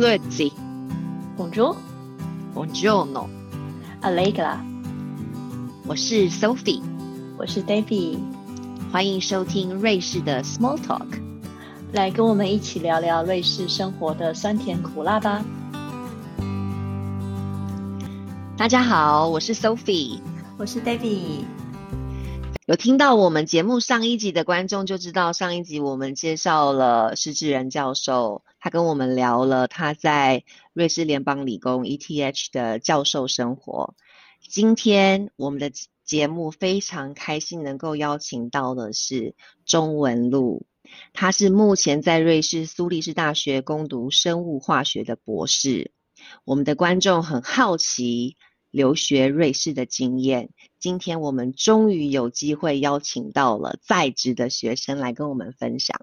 Grüezi, Bonjour, Buongiorno，Allegra，我是 Sophie，我是 David，欢迎收听瑞士的 Small Talk。来跟我们一起聊聊瑞士生活的酸甜苦辣吧。大家好，我是 Sophie。我是 David 有听到我们节目上一集的观众就知道，上一集我们介绍了施志仁教授，他跟我们聊了他在瑞士联邦理工 ETH 的教授生活。今天我们的节目非常开心能够邀请到的是钟文禄，他是目前在瑞士苏黎世大学攻读生物化学的博士。我们的观众很好奇留学瑞士的经验，今天我们终于有机会邀请到了在职的学生来跟我们分享。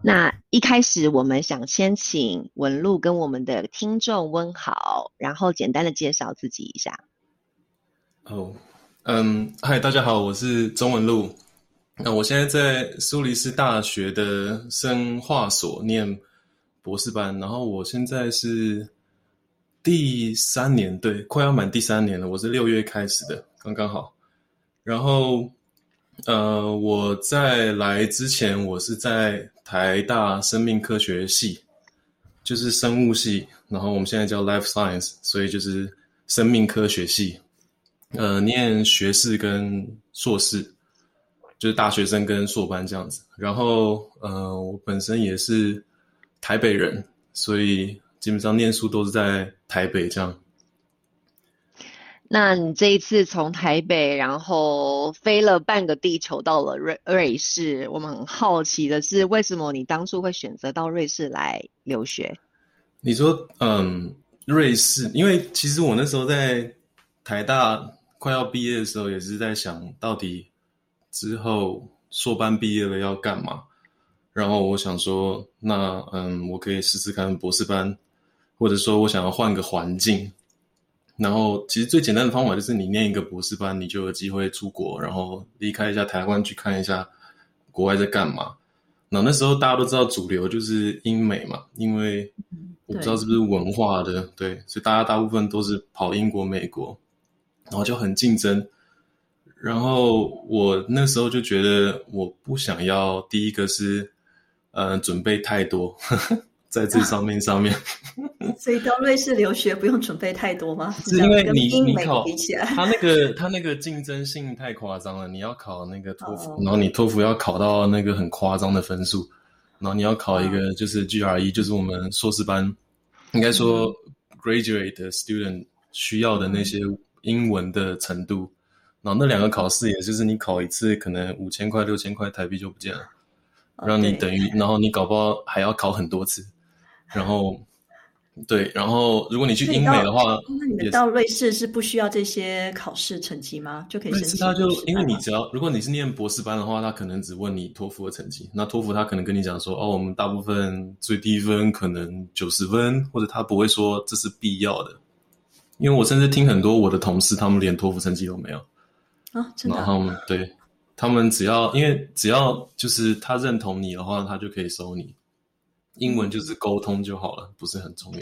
那一开始我们想先请文露跟我们的听众问好，然后简单的介绍自己一下。哦，嗯，嗨，大家好，我是钟文露。那我现在在苏黎世大学的生化所念博士班，然后我现在是第三年，对，快要满第三年了。我是六月开始的，刚刚好。然后，呃，我在来之前，我是在台大生命科学系，就是生物系，然后我们现在叫 life science，所以就是生命科学系。呃，念学士跟硕士，就是大学生跟硕班这样子。然后，呃，我本身也是台北人，所以基本上念书都是在台北这样。那你这一次从台北，然后飞了半个地球到了瑞瑞士，我们很好奇的是，为什么你当初会选择到瑞士来留学？你说，嗯，瑞士，因为其实我那时候在台大快要毕业的时候，也是在想到底之后硕班毕业了要干嘛。然后我想说，那嗯，我可以试试看博士班，或者说我想要换个环境。然后其实最简单的方法就是你念一个博士班，你就有机会出国，然后离开一下台湾去看一下国外在干嘛。那那时候大家都知道主流就是英美嘛，因为我不知道是不是文化的，对，所以大家大部分都是跑英国、美国，然后就很竞争。然后我那时候就觉得我不想要，第一个是呃准备太多，呵呵在这上面上面。所以到瑞士留学不用准备太多吗？是因为你你考比起来，他那个他那个竞争性太夸张了，你要考那个托福，哦。然后你托福要考到那个很夸张的分数，然后你要考一个就是 GRE，就是我们硕士班应该说 graduate student 需要的那些英文的程度，然后那两个考试也就是你考一次可能五千块六千块台币就不见了，让你等于然后你搞不好还要考很多次，然后对，然后如果你去英美的话，那你们到瑞士是不需要这些考试成绩吗？就可以瑞申请士他就因为你只要如果你是念博士班的话，他可能只问你托福的成绩。那托福他可能跟你讲说，哦，我们大部分最低分可能九十分，或者他不会说这是必要的。因为我甚至听很多我的同事，他们连托福成绩都没有，啊，真的啊然后对他们只要因为只要就是他认同你的话，他就可以收你。英文就是沟通就好了，不是很重要。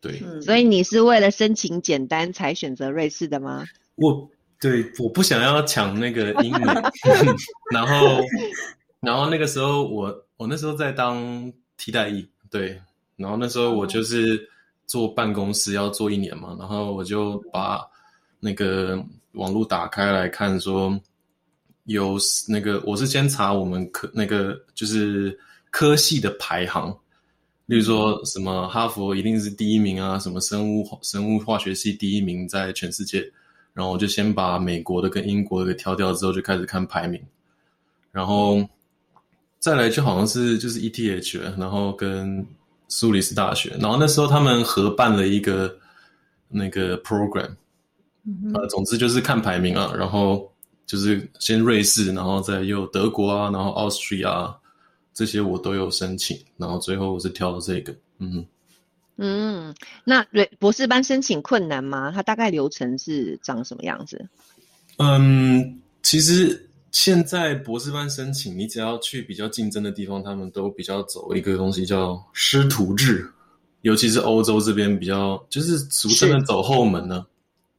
对，嗯，所以你是为了申请简单才选择瑞士的吗？我对我不想要抢那个英文，然后然后那个时候我我那时候在当替代役，对，然后那时候我就是坐办公室要做一年嘛，然后我就把那个网络打开来看，说有那个我是先查我们科那个就是科系的排行。例如说什么哈佛一定是第一名啊，什么生物生物化学系第一名在全世界，然后我就先把美国的跟英国的给挑掉之后，就开始看排名，然后再来就好像是就是 ETH，然后跟苏黎世大学，然后那时候他们合办了一个那个 program，嗯呃，总之就是看排名啊，然后就是先瑞士，然后再又德国啊，然后 Austria 啊这些我都有申请，然后最后我是挑了这个，嗯。嗯，那瑞博士班申请困难吗？它大概流程是长什么样子？嗯，其实现在博士班申请，你只要去比较竞争的地方，他们都比较走一个东西叫师徒制，尤其是欧洲这边比较，就是俗称的走后门呢。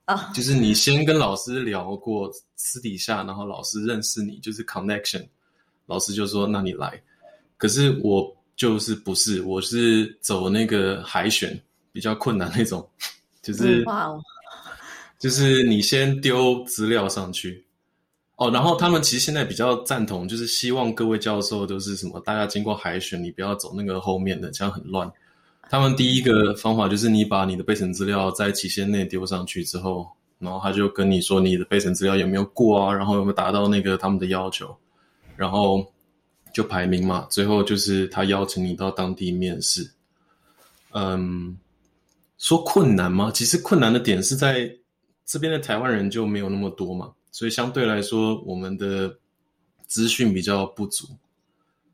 啊，就是你先跟老师聊过私底下，然后老师认识你，就是 connection，老师就说那你来。可是我就是不是，我是走那个海选比较困难那种，就是哇哦，就是你先丢资料上去。哦，然后他们其实现在比较赞同，就是希望各位教授都是什么，大家经过海选，你不要走那个后面的，这样很乱。他们第一个方法就是你把你的备审资料在期限内丢上去之后，然后他就跟你说你的备审资料有没有过啊，然后有没有达到那个他们的要求，然后就排名嘛，最后就是他邀请你到当地面试。嗯，说困难吗？其实困难的点是在这边的台湾人就没有那么多嘛。所以相对来说，我们的资讯比较不足。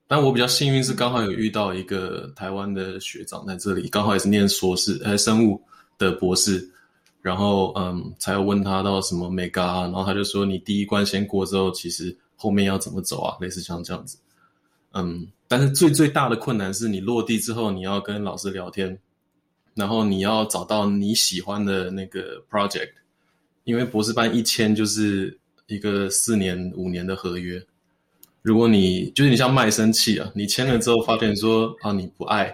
但我比较幸运是刚好有遇到一个台湾的学长在这里，刚好也是念硕士，呃，生物的博士。然后，嗯，才有问他到什么 mega，然后他就说，你第一关先过之后，其实后面要怎么走啊？类似像这样子。嗯，但是最最大的困难是你落地之后，你要跟老师聊天，然后你要找到你喜欢的那个 project。因为博士班一签就是一个四年五年的合约，如果你就是你像卖身契啊，你签了之后发现说啊你不爱，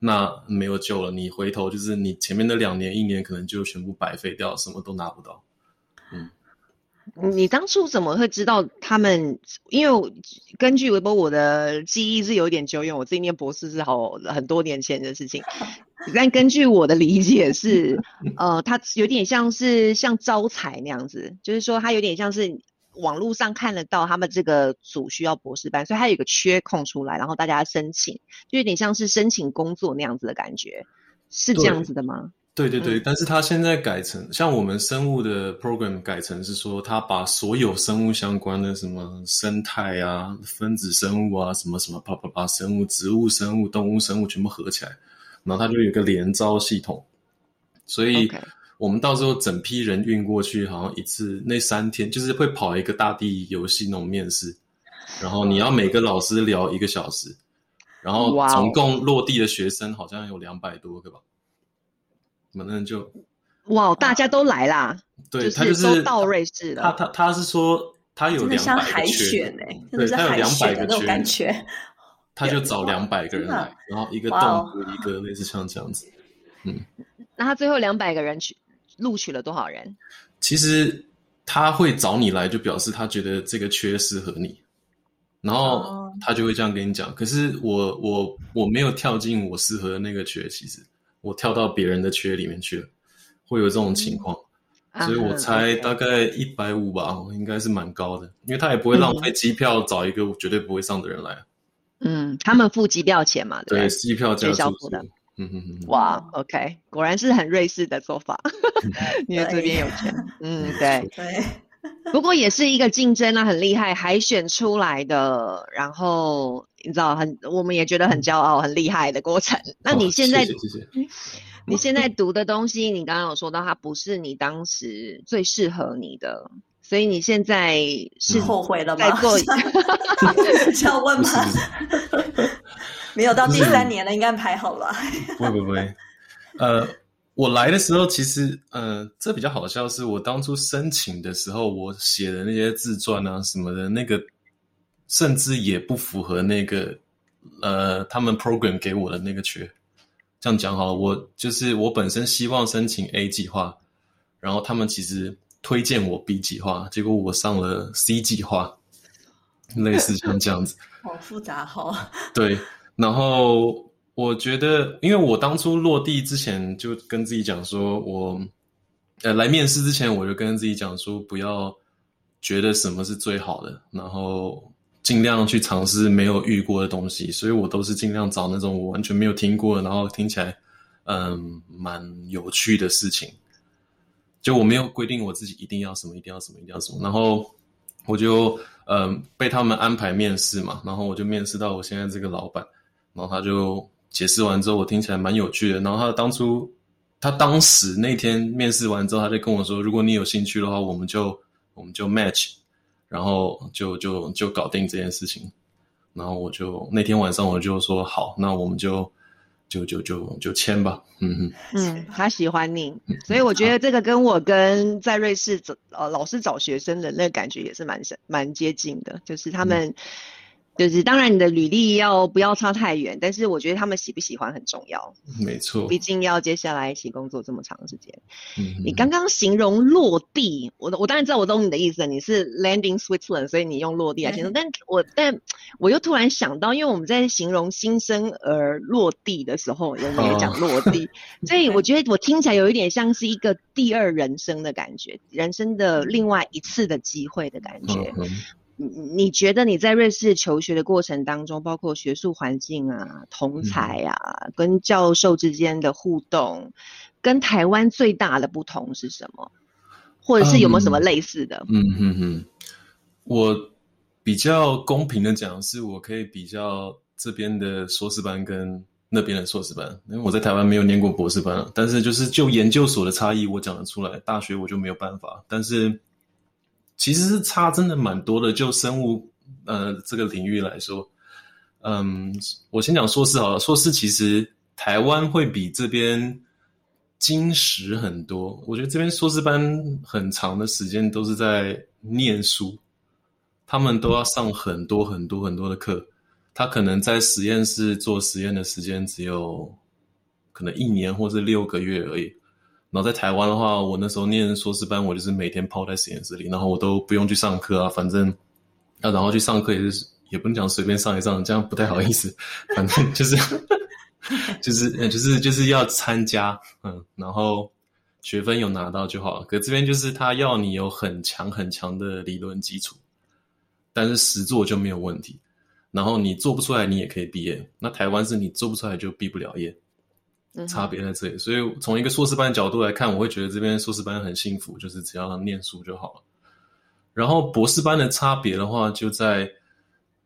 那没有救了，你回头就是你前面的两年一年可能就全部白费掉，什么都拿不到。嗯，你当初怎么会知道他们？因为根据微博我的记忆是有点久远，我自己念博士是好很多年前的事情。但根据我的理解是，呃，它有点像是像招财那样子，就是说它有点像是网络上看得到他们这个组需要博士班，所以它有个缺空出来，然后大家申请，就有点像是申请工作那样子的感觉，是这样子的吗？对对对，但是他现在改成像我们生物的 program 改成是说，他把所有生物相关的什么生态啊、分子生物啊、什么什么啪啪啪生物、植物生物、动物生物全部合起来。然后它就有一个连招系统，所以我们到时候整批人运过去，好像一次那三天就是会跑一个大地游戏那种面试，然后你要每个老师聊一个小时，然后总共落地的学生好像有两百多个吧，反正就哇，大家都来啦，对他就是到瑞士了，他他他是说他有两百个缺，对他有两百个缺。他就找两百个人来，然后一个动物一个类似像这样子，嗯。那他最后两百个人去录取了多少人？其实他会找你来，就表示他觉得这个缺适合你，然后他就会这样跟你讲。可是我我我没有跳进我适合的那个缺，其实我跳到别人的缺里面去了，会有这种情况。所以我猜大概一百五吧，应该是蛮高的，因为他也不会浪费机票找一个绝对不会上的人来。嗯，他们付机票钱嘛？对，机票学校付的。嗯嗯嗯。哇，OK，果然是很瑞士的做法，因为这边有钱。嗯，对。对。不过也是一个竞争啊，很厉害，海选出来的，然后你知道，很我们也觉得很骄傲、很厉害的过程。那你现在，谢谢。你现在读的东西，你刚刚有说到，它不是你当时最适合你的。所以你现在是后悔了吗？要问吗？没有到第三年了，应该排好了。不会不会，呃，我来的时候其实，呃，这比较好笑，是我当初申请的时候，我写的那些自传啊什么的，那个甚至也不符合那个呃他们 program 给我的那个缺。这样讲好了，我就是我本身希望申请 A 计划，然后他们其实。推荐我 B 计划，结果我上了 C 计划，类似像这样子，好复杂哈。对，然后我觉得，因为我当初落地之前就跟自己讲说，我呃来面试之前我就跟自己讲说，不要觉得什么是最好的，然后尽量去尝试没有遇过的东西，所以我都是尽量找那种我完全没有听过，然后听起来嗯蛮有趣的事情。就我没有规定我自己一定要什么，一定要什么，一定要什么。然后我就嗯被他们安排面试嘛，然后我就面试到我现在这个老板，然后他就解释完之后，我听起来蛮有趣的。然后他当初他当时那天面试完之后，他就跟我说，如果你有兴趣的话，我们就我们就 match，然后就就就搞定这件事情。然后我就那天晚上我就说好，那我们就。就就就就签吧，嗯哼，嗯，他喜欢你，所以我觉得这个跟我跟在瑞士找呃老师找学生的那个感觉也是蛮蛮接近的，就是他们。就是当然，你的履历要不要差太远，但是我觉得他们喜不喜欢很重要。没错，毕竟要接下来一起工作这么长时间。嗯，你刚刚形容落地，我我当然知道我懂你的意思，你是 landing Switzerland，所以你用落地来形容。但我但我又突然想到，因为我们在形容新生儿落地的时候，有没有讲落地？所以我觉得我听起来有一点像是一个第二人生的感觉，人生的另外一次的机会的感觉。你你觉得你在瑞士求学的过程当中，包括学术环境啊、同才啊、跟教授之间的互动，跟台湾最大的不同是什么？或者是有没有什么类似的？嗯哼哼，我比较公平的讲，是我可以比较这边的硕士班跟那边的硕士班，因为我在台湾没有念过博士班，但是就是就研究所的差异，我讲得出来。大学我就没有办法，但是。其实是差真的蛮多的，就生物呃这个领域来说，嗯，我先讲硕士好了。硕士其实台湾会比这边精实很多。我觉得这边硕士班很长的时间都是在念书，他们都要上很多很多很多的课。他可能在实验室做实验的时间只有可能一年或是六个月而已。然后在台湾的话，我那时候念硕士班，我就是每天泡在实验室里，然后我都不用去上课啊，反正啊，然后去上课也是也不能讲随便上一上，这样不太好意思，反正就是 就是就是就是要参加，嗯，然后学分有拿到就好了。可这边就是他要你有很强很强的理论基础，但是实做就没有问题。然后你做不出来，你也可以毕业。那台湾是你做不出来就毕不了业。差别在这里，所以从一个硕士班的角度来看，我会觉得这边硕士班很幸福，就是只要念书就好了。然后博士班的差别的话，就在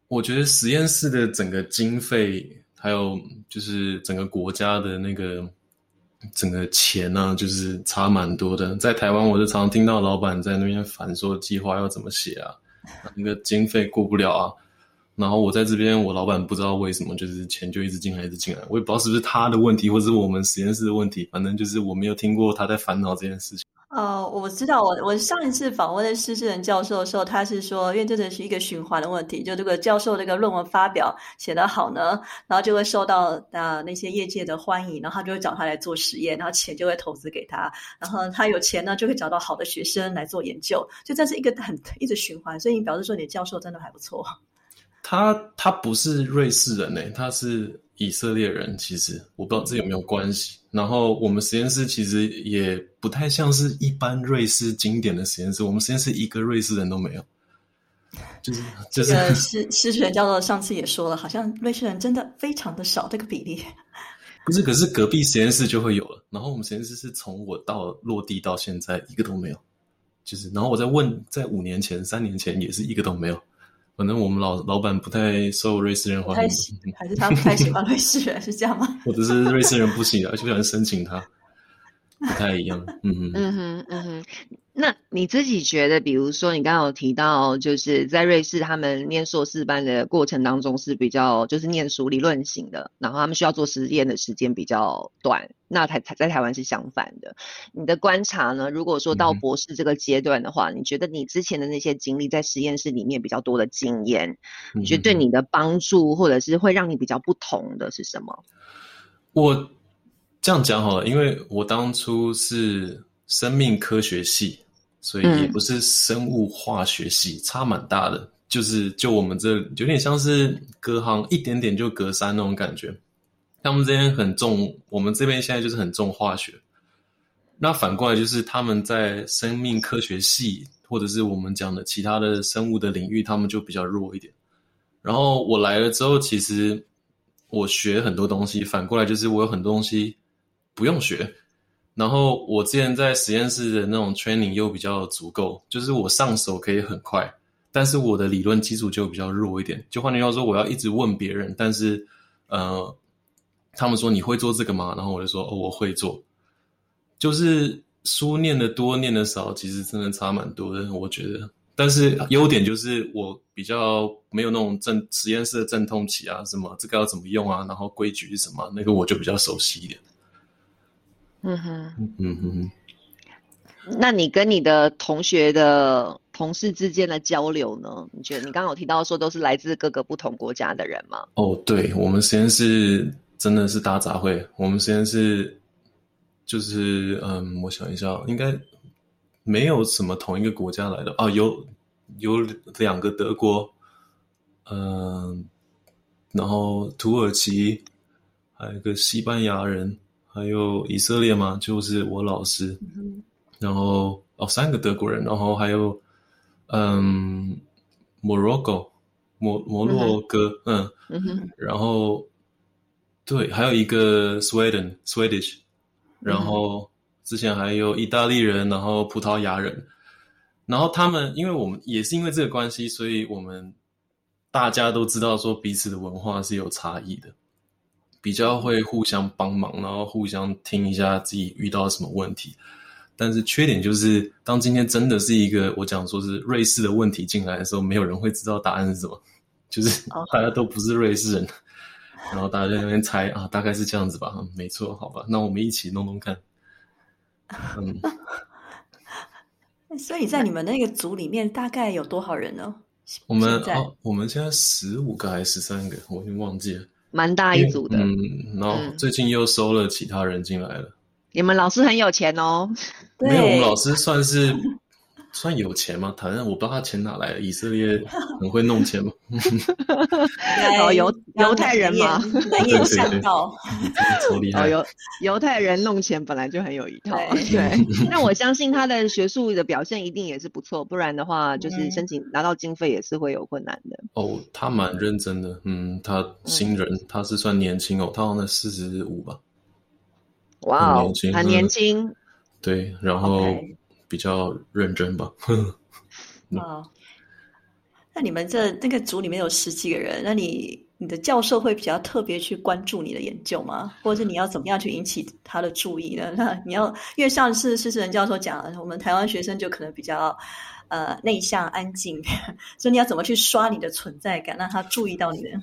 我觉得实验室的整个经费，还有就是整个国家的那个整个钱呢，就是差蛮多的。在台湾，我就常常听到老板在那边烦说计划要怎么写啊，那个经费过不了啊。然后我在这边，我老板不知道为什么，就是钱就一直进来，一直进来。我也不知道是不是他的问题，或者是我们实验室的问题。反正就是我没有听过他在烦恼这件事情。呃，我知道，我我上一次访问的施志仁教授的时候，他是说，因为这个是一个循环的问题，就这个教授这个论文发表写得好呢，然后就会受到啊那些业界的欢迎，然后他就会找他来做实验，然后钱就会投资给他，然后他有钱呢，就会找到好的学生来做研究，就这是一个很一直循环。所以你表示说，你的教授真的还不错。他他不是瑞士人呢，他是以色列人。其实我不知道这有没有关系。然后我们实验室其实也不太像是一般瑞士经典的实验室，我们实验室一个瑞士人都没有。就是就是施施学教授上次也说了，好像瑞士人真的非常的少，这个比例。不是，可是隔壁实验室就会有了。然后我们实验室是从我到落地到现在一个都没有。就是，然后我在问，在五年前、三年前也是一个都没有。反正我们老老板不太受瑞士人欢迎，还是他不太喜欢瑞士人，是这样吗？或者是瑞士人不行，而且不想申请他，不太一样。嗯哼，嗯哼，嗯哼。那你自己觉得，比如说你刚刚有提到，就是在瑞士他们念硕士班的过程当中是比较就是念书理论型的，然后他们需要做实验的时间比较短。那台台在台湾是相反的。你的观察呢？如果说到博士这个阶段的话，你觉得你之前的那些经历在实验室里面比较多的经验，你觉得对你的帮助或者是会让你比较不同的是什么？我这样讲好了，因为我当初是生命科学系。所以也不是生物化学系，差蛮大的。就是就我们这有点像是隔行一点点就隔山那种感觉。他们这边很重，我们这边现在就是很重化学。那反过来就是他们在生命科学系或者是我们讲的其他的生物的领域，他们就比较弱一点。然后我来了之后，其实我学很多东西，反过来就是我有很多东西不用学。然后我之前在实验室的那种 training 又比较足够，就是我上手可以很快，但是我的理论基础就比较弱一点。就换句话说，我要一直问别人，但是呃，他们说你会做这个吗？然后我就说哦，我会做。就是书念的多，念的少，其实真的差蛮多的。我觉得但是优点就是我比较没有那种阵实验室的阵痛期啊，什么这个要怎么用啊，然后规矩是什么，那个我就比较熟悉一点。嗯哼，嗯哼哼。那你跟你的同学的同事之间的交流呢？你觉得你刚刚有提到说都是来自各个不同国家的人吗？哦，对，我们实验室真的是大杂烩。我们实验室就是嗯，我想一下，应该没有什么同一个国家来的哦，有有两个德国，嗯，然后土耳其，还有一个西班牙人，还有以色列嘛，就是我老师。然后哦，三个德国人，然后还有嗯，Morocco，摩摩洛哥，嗯，然后对，还有一个 Sweden，Swedish，然后之前还有意大利人，然后葡萄牙人，然后他们，因为我们也是因为这个关系，所以我们大家都知道说彼此的文化是有差异的，比较会互相帮忙，然后互相听一下自己遇到什么问题。但是缺点就是，当今天真的是一个我讲说是瑞士的问题进来的时候，没有人会知道答案是什么，就是大家都不是瑞士人，然后大家在那边猜啊，大概是这样子吧，没错，好吧，那我们一起弄弄看。嗯，所以在你们那个组里面大概有多少人呢？我们哦，我们现在十五个还是十三个，我已经忘记了，蛮大一组的。嗯，然后最近又收了其他人进来了。你们老师很有钱哦，没有，我们老师算是算有钱吗？反正我不知道他钱哪来的。以色列很会弄钱吗？哦，犹犹太人吗？难言善道，超厉害。犹犹太人弄钱本来就很有一套。对，那我相信他的学术的表现一定也是不错，不然的话，就是申请拿到经费也是会有困难的。哦，他蛮认真的，嗯，他新人，他是算年轻哦，他好像四十五吧。哇哦，很年轻，对，然后比较认真吧。啊，那你们这那个组里面有十几个人，那你你的教授会比较特别去关注你的研究吗？或者是你要怎么样去引起他的注意呢？那你要因为上次施志仁教授讲，我们台湾学生就可能比较呃内向安静，所以你要怎么去刷你的存在感，让他注意到你呢？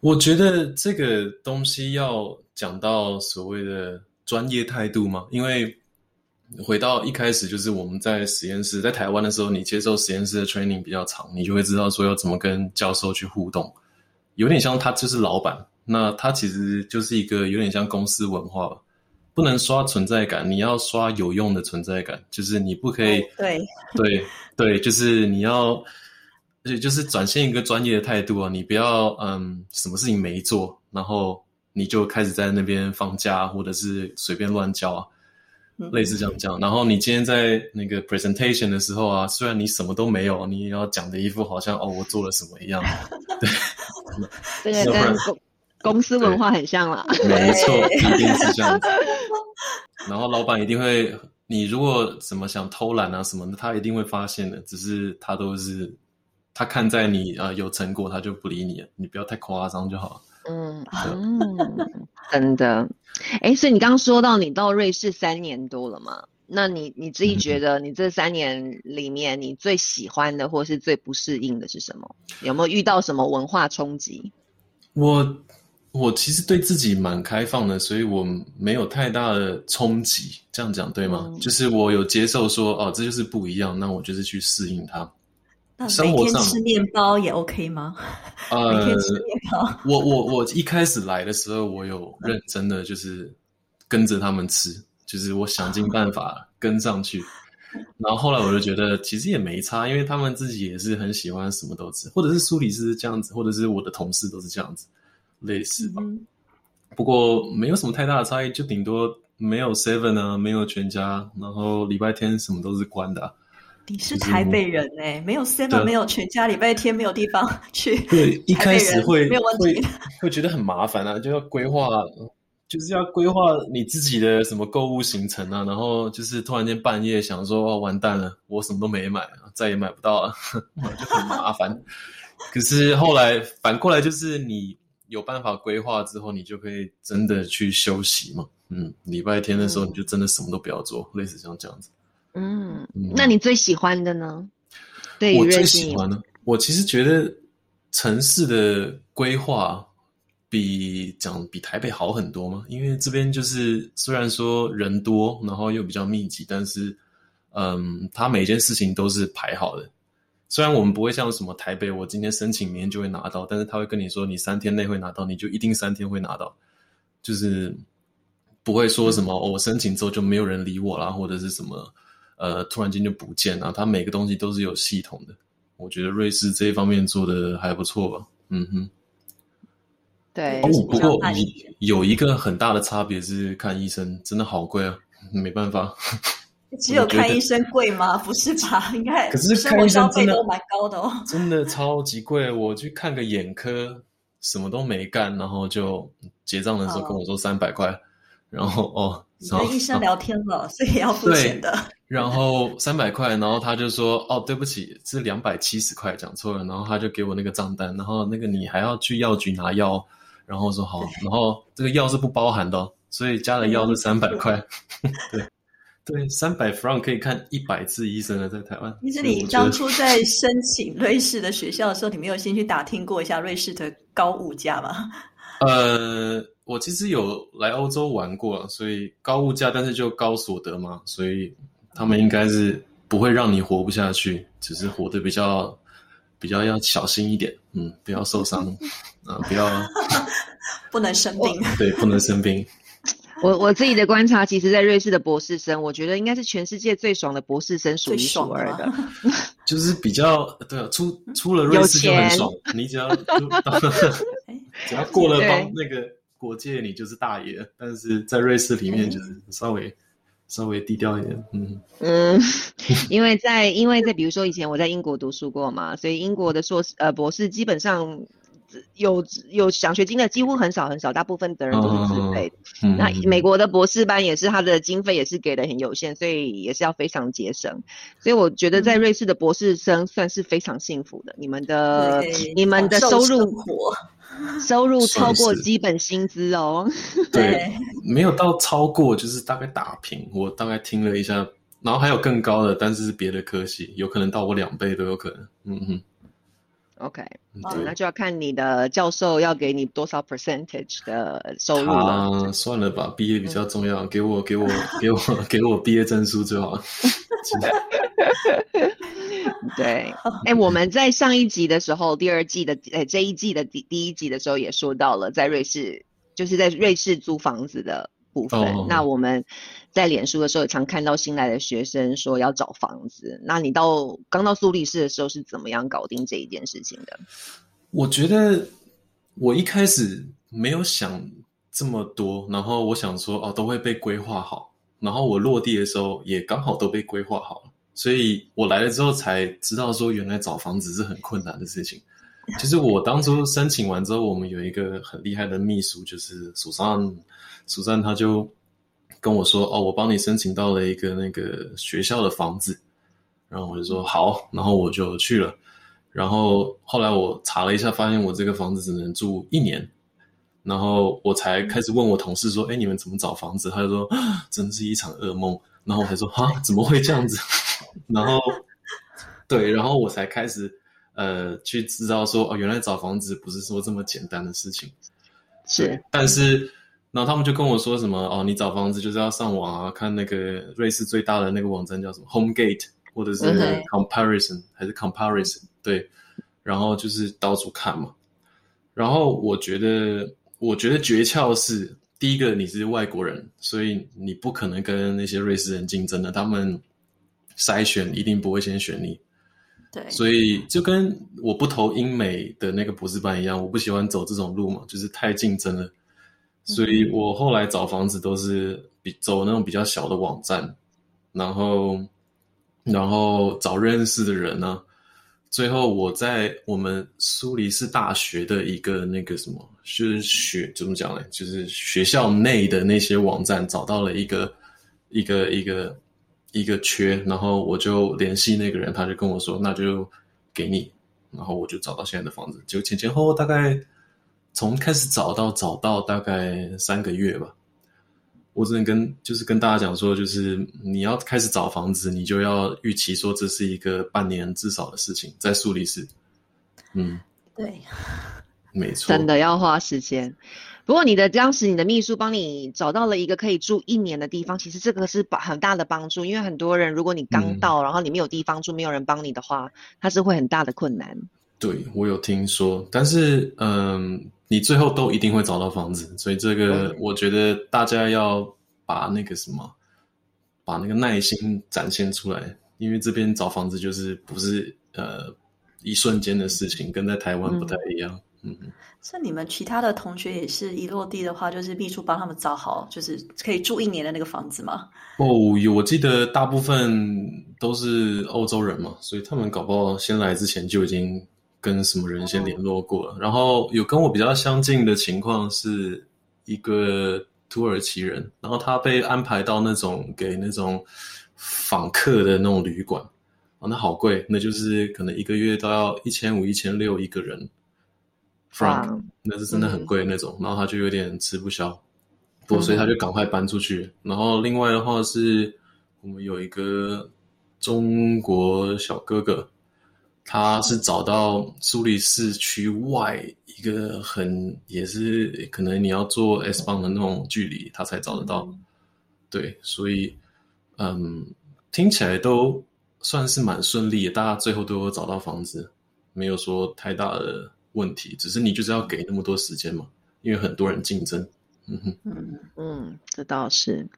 我觉得这个东西要讲到所谓的。专业态度嘛？因为回到一开始，就是我们在实验室，在台湾的时候，你接受实验室的 training 比较长，你就会知道说要怎么跟教授去互动，有点像他就是老板，那他其实就是一个有点像公司文化，不能刷存在感，你要刷有用的存在感，就是你不可以对对对，就是你要，而且就是展现一个专业的态度啊，你不要嗯，什么事情没做，然后。你就开始在那边放假，或者是随便乱教啊，类似这样讲。然后你今天在那个 presentation 的时候啊，虽然你什么都没有，你也要讲的一副好像哦，我做了什么一样。对，这个 跟公公司文化很像啦。没错，一定是这样子。然后老板一定会，你如果怎么想偷懒啊什么的，他一定会发现的。只是他都是他看在你啊有成果，他就不理你，你不要太夸张就好了。嗯嗯，真的，哎，所以你刚刚说到你到瑞士三年多了嘛？那你你自己觉得你这三年里面你最喜欢的或是最不适应的是什么？有没有遇到什么文化冲击？我我其实对自己蛮开放的，所以我没有太大的冲击。这样讲对吗？就是我有接受说哦，这就是不一样，那我就是去适应它。生活上吃面包也 OK 吗？呃，每天吃面包。我我我一开始来的时候，我有认真的就是跟着他们吃，就是我想尽办法跟上去。然后后来我就觉得其实也没差，因为他们自己也是很喜欢什么都吃，或者是苏里是这样子，或者是我的同事都是这样子，类似吧。不过没有什么太大的差异，就顶多没有 Seven 啊，没有全家，然后礼拜天什么都是关的。你是台北人哎，没有 seven，没有全家，礼拜天没有地方 去。对，一开始会没有问题，会觉得很麻烦啊，就要规划，就是要规划你自己的什么购物行程啊，然后就是突然间半夜想说哦完蛋了，我什么都没买，再也买不到了，就很麻烦。可是后来反过来就是你有办法规划之后，你就可以真的去休息嘛。嗯，礼拜天的时候你就真的什么都不要做，类似像这样子。嗯，那你最喜欢的呢？对我最喜欢的，我其实觉得城市的规划比讲比台北好很多嘛，因为这边就是虽然说人多，然后又比较密集，但是嗯，它每件事情都是排好的。虽然我们不会像什么台北，我今天申请明天就会拿到，但是他会跟你说你三天内会拿到，你就一定三天会拿到，就是不会说什么、哦我申请之后就没有人理我啦，或者是什么呃突然间就不见了，它每个东西都是有系统的。我觉得瑞士这一方面做的还不错吧，嗯哼。对哦，不过比较慢一有有一个很大的差别是看医生真的好贵啊，没办法。只有看医生贵吗？不是吧？应该可是生活看医生真的消费都蛮高的哦。真的 超级贵。我去看个眼科，什么都没干，然后就结账的时候跟我说三百块，然后哦，跟医生聊天了，所以要付对钱的。然后三百块，然后他就说哦，对不起，是两百七十块，讲错了。然后他就给我那个账单，然后那个你还要去药局拿药，然后我说好，然后这个药是不包含的哦，所以加了药是三百块。对对，三百 franc 可以看一百次医生了，在台湾。其实你当初在申请瑞士的学校的时候，你没有先去打听过一下瑞士的高物价吗？呃，我其实有来欧洲玩过，所以高物价，但是就高所得嘛，所以他们应该是不会让你活不下去，只是活得比较比较要小心一点，嗯，不要受伤，啊、不要 不能生病。对，不能生病。我我自己的观察，其实，在瑞士的博士生，我觉得应该是全世界最爽的博士生，数一数二的。就是比较对啊，出出了瑞士就很爽，你只要 只要过了对帮那个国界，你就是大爷。但是在瑞士里面，就是稍微稍微低调一点，嗯。嗯，因为在因为在比如说以前我在英国读书过嘛，所以英国的硕士呃博士基本上有有奖学金的几乎很少很少，大部分的人都是自费的。嗯那美国的博士班也是，他的经费也是给的很有限，所以也是要非常节省。所以我觉得在瑞士的博士生算是非常幸福的，你们的你们的收入收入超过基本薪资哦。对，没有到超过，就是大概打平。我大概听了一下，然后还有更高的，但是是别的科系，有可能到我两倍都有可能。嗯哼，OK，嗯那就要看你的教授要给你多少 percentage 的收入了。啊，算了吧，毕业比较重要，给我给我给我给我毕业证书就好了。对，哎，我们在上一集的时候，第二季的，哎，这一季的第第一集的时候也说到了，在瑞士，就是在瑞士租房子的部分。哦那我们在脸书的时候，也常看到新来的学生说要找房子。那你到刚到苏黎世的时候是怎么样搞定这一件事情的？我觉得我一开始没有想这么多，然后我想说哦，都会被规划好，然后我落地的时候也刚好都被规划好了，所以我来了之后才知道说原来找房子是很困难的事情。就是我当初申请完之后，我们有一个很厉害的秘书，就是蜀山，蜀山他就跟我说：“哦，我帮你申请到了一个那个学校的房子。”然后我就说好，然后我就去了。然后后来我查了一下，发现我这个房子只能住一年，然后我才开始问我同事说：“哎，你们怎么找房子？”他就说：“啊真是一场噩梦。”然后我还说：“啊，怎么会这样子？”然后对，然后我才开始呃去知道说哦，原来找房子不是说这么简单的事情。是，但是然后他们就跟我说什么哦，你找房子就是要上网啊，看那个瑞士最大的那个网站叫什么 HomeGate，或者是 Comparison、还是 Comparison，对，然后就是到处看嘛。然后我觉得，我觉得诀窍是第一个，你是外国人，所以你不可能跟那些瑞士人竞争的，他们筛选一定不会先选你。对，所以就跟我不投英美的那个博士班一样，我不喜欢走这种路嘛，就是太竞争了。所以我后来找房子都是比走那种比较小的网站，然后然后找认识的人呢、最后我在我们苏黎世大学的一个那个什么，就是学怎么讲呢？就是学校内的那些网站找到了一个一个一个一个缺，然后我就联系那个人，他就跟我说，那就给你，然后我就找到现在的房子，就前前后后大概从开始找到找到大概三个月吧。我只能跟就是跟大家讲说，就是你要开始找房子，你就要预期说这是一个半年至少的事情，在苏黎世。嗯，对，没错，真的要花时间。不过你的当时你的秘书帮你找到了一个可以住一年的地方，其实这个是帮很大的帮助，因为很多人如果你刚到，然后你没有地方住，没有人帮你的话，它是会很大的困难。对，我有听说，但是嗯，你最后都一定会找到房子，所以这个我觉得大家要把那个什么，把那个耐心展现出来，因为这边找房子就是不是呃一瞬间的事情，跟在台湾不太一样。嗯，是你们其他的同学也是一落地的话，就是秘书帮他们找好，就是可以住一年的那个房子吗？哦，有，我记得大部分都是欧洲人嘛，所以他们搞不好先来之前就已经。跟什么人先联络过了，然后有跟我比较相近的情况是一个土耳其人，然后他被安排到那种给那种访客的那种旅馆，哦，那好贵，那就是可能一个月都要一千五、一千六一个人，franc，那是真的很贵那种，然后他就有点吃不消，不，所以他就赶快搬出去。然后另外的话是我们有一个中国小哥哥。他是找到苏黎世区外一个很也是可能你要坐 S 棒的那种距离，他才找得到。对，所以嗯，听起来都算是蛮顺利的，大家最后都有找到房子，没有说太大的问题。只是你就是要给那么多时间嘛，因为很多人竞争。嗯，嗯嗯，这倒是。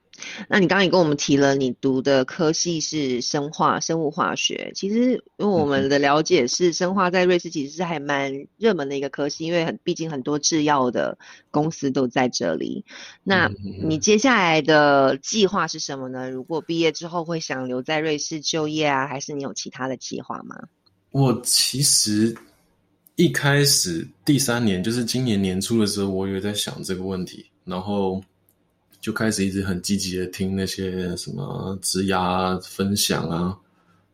那你刚刚也跟我们提了，你读的科系是生化生物化学。其实，因为我们的了解是，生化在瑞士其实是还蛮热门的一个科系，因为很毕竟很多制药的公司都在这里。那你接下来的计划是什么呢？如果毕业之后会想留在瑞士就业啊，还是你有其他的计划吗？我其实一开始第三年，就是今年年初的时候，我有在想这个问题，然后。就开始一直很积极的听那些什么职涯分享啊，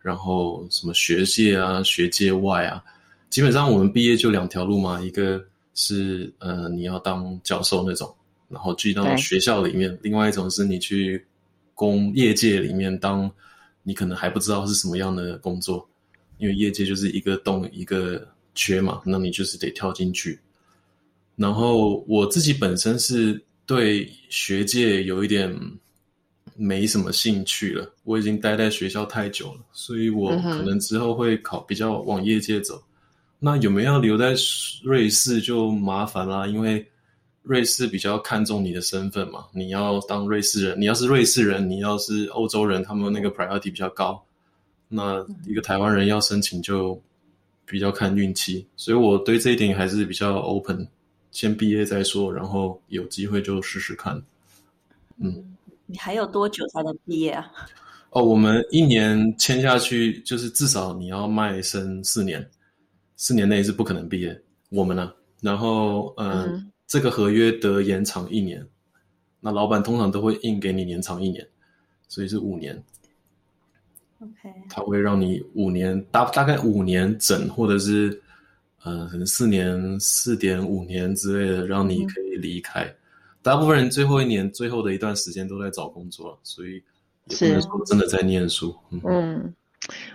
然后什么学界啊、学界外啊，基本上我们毕业就两条路嘛，一个是呃你要当教授那种，然后去到学校里面；，另外一种是你去工业界里面当，你可能还不知道是什么样的工作，因为业界就是一个洞一个缺嘛，那你就是得跳进去。然后我自己本身是。对学界有一点没什么兴趣了，我已经待在学校太久了，所以我可能之后会考比较往业界走。那有没有留在瑞士就麻烦啦，因为瑞士比较看重你的身份嘛，你要当瑞士人，你要是瑞士人，你要是欧洲人，他们那个 priority 比较高。那一个台湾人要申请就比较看运气，所以我对这一点还是比较 open。先毕业再说，然后有机会就试试看。嗯，你还有多久才能毕业啊？哦，我们一年签下去，就是至少你要卖身四年，四年内是不可能毕业。我们呢，然后嗯，这个合约得延长一年，那老板通常都会硬给你延长一年，所以是五年。OK，他会让你五年大大概五年整，或者是。呃，可能四年、四点五年之类的，让你可以离开。大部分人最后一年、最后的一段时间都在找工作，所以也不能说真的在念书。嗯，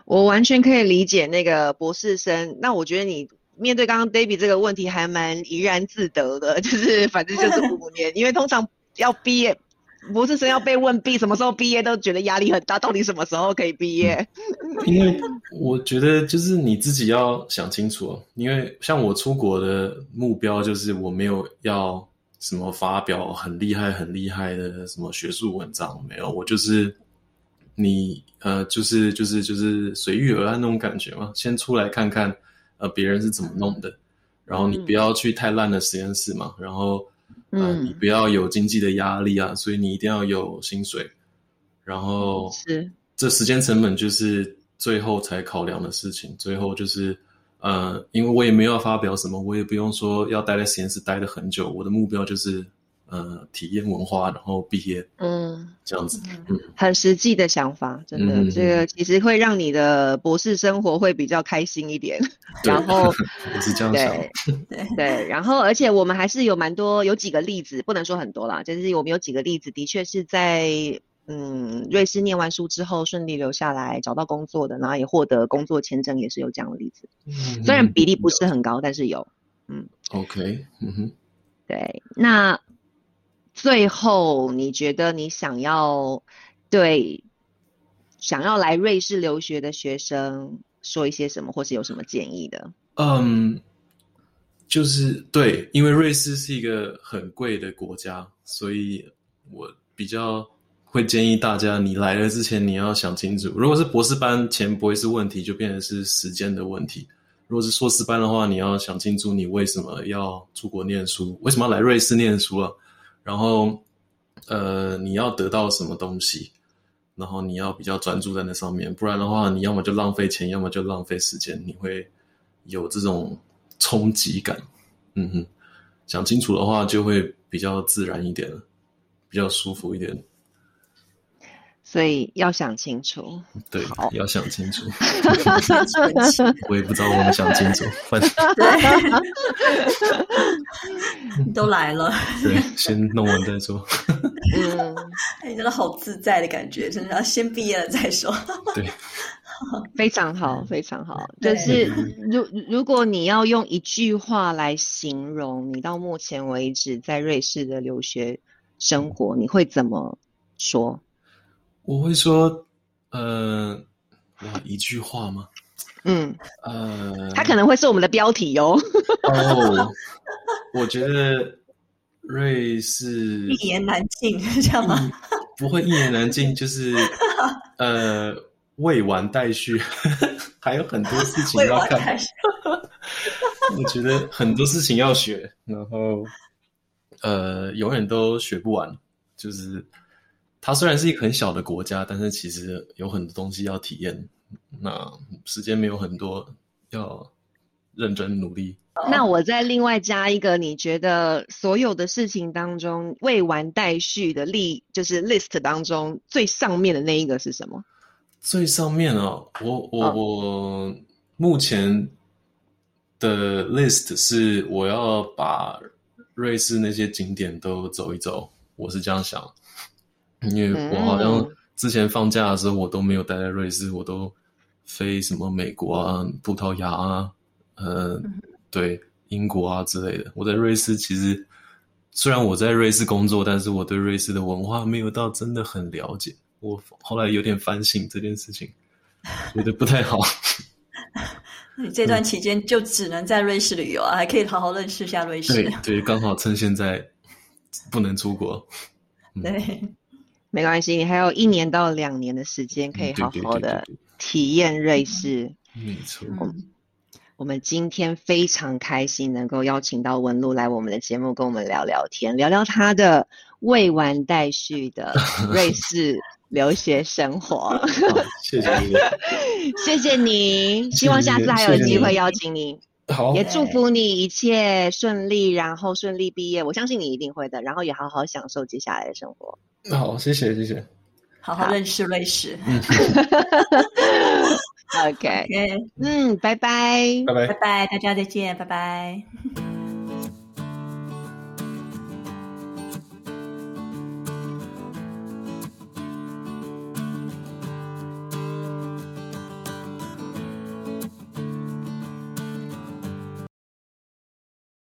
我完全可以理解那个博士生。那我觉得你面对刚刚 David 这个问题还蛮怡然自得的，就是反正就是五年，因为通常要毕业。博士生要被问毕什么时候毕业，都觉得压力很大。到底什么时候可以毕业？因为我觉得就是你自己要想清楚。因为像我出国的目标就是我没有要什么发表很厉害、很厉害的什么学术文章，没有。我就是你呃，就是就是就是随遇而安那种感觉嘛。先出来看看呃别人是怎么弄的，然后你不要去太烂的实验室嘛，然后。嗯，你不要有经济的压力啊，所以你一定要有薪水，然后是这时间成本就是最后才考量的事情。最后就是，呃，因为我也没有要发表什么，我也不用说要待在实验室待的很久，我的目标就是呃体验文化，然后毕业，嗯，这样子，嗯，很实际的想法，真的，嗯这个其实会让你的博士生活会比较开心一点。然后 我是这样想，对对，然后而且我们还是有蛮多有几个例子，不能说很多啦，就是我们有几个例子，的确是在嗯瑞士念完书之后顺利留下来找到工作的，然后也获得工作签证，也是有这样的例子。嗯。虽然比例不是很高，但是有。嗯。OK，嗯哼，对，那最后你觉得你想要对想要来瑞士留学的学生说一些什么，或是有什么建议的？嗯，就是对，因为瑞士是一个很贵的国家，所以我比较会建议大家，你来了之前你要想清楚，如果是博士班，钱不会是问题，就变成是时间的问题。如果是硕士班的话，你要想清楚你为什么要出国念书，为什么要来瑞士念书了，然后呃，你要得到什么东西，然后你要比较专注在那上面，不然的话，你要么就浪费钱，要么就浪费时间，你会有这种冲击感。嗯哼，想清楚的话，就会比较自然一点了，比较舒服一点。所以要想清楚。对好，要想清楚。我也不知道我们想清楚，反正对，都来了，对，先弄完再说。嗯，你真的好自在的感觉，真的要先毕业了再说。对，非常好，非常好。就是如如果你要用一句话来形容你到目前为止在瑞士的留学生活，你会怎么说？我会说，呃，哇，一句话吗？嗯，呃，它可能会是我们的标题哟。哦，我觉得瑞士一言难尽，这样吗？不会一言难尽，就是呃未完待续，还有很多事情要看。我觉得很多事情要学，然后呃永远都学不完。就是它虽然是一个很小的国家，但是其实有很多东西要体验。那时间没有很多，要认真努力。那我再另外加一个，你觉得所有的事情当中未完待续的例，就是 list 当中最上面的那一个是什么？最上面啊，我我、嗯我目前的 list 是我要把瑞士那些景点都走一走，我是这样想，因为我好像嗯之前放假的时候我都没有待在瑞士，我都飞什么美国啊、葡萄牙啊，呃，对，英国啊之类的。我在瑞士其实虽然我在瑞士工作，但是我对瑞士的文化没有到真的很了解。我后来有点反省这件事情，觉得不太好。你这段期间就只能在瑞士旅游啊，还可以好好认识一下瑞士。对对，刚好趁现在不能出国，对没关系，你还有一年到两年的时间可以好好的体验瑞士。没错。嗯我们今天非常开心能够邀请到文露来我们的节目，跟我们聊聊天，聊聊她的未完待续的瑞士留学生活。好，谢谢你。谢谢你，希望下次还有机会邀请你，好也祝福你一切顺利，然后顺利毕业。我相信你一定会的，然后也好好享受接下来的生活。好，谢谢谢谢。好好认识瑞士。OK，OK，嗯，拜拜。拜拜拜。拜，大家再见，拜拜。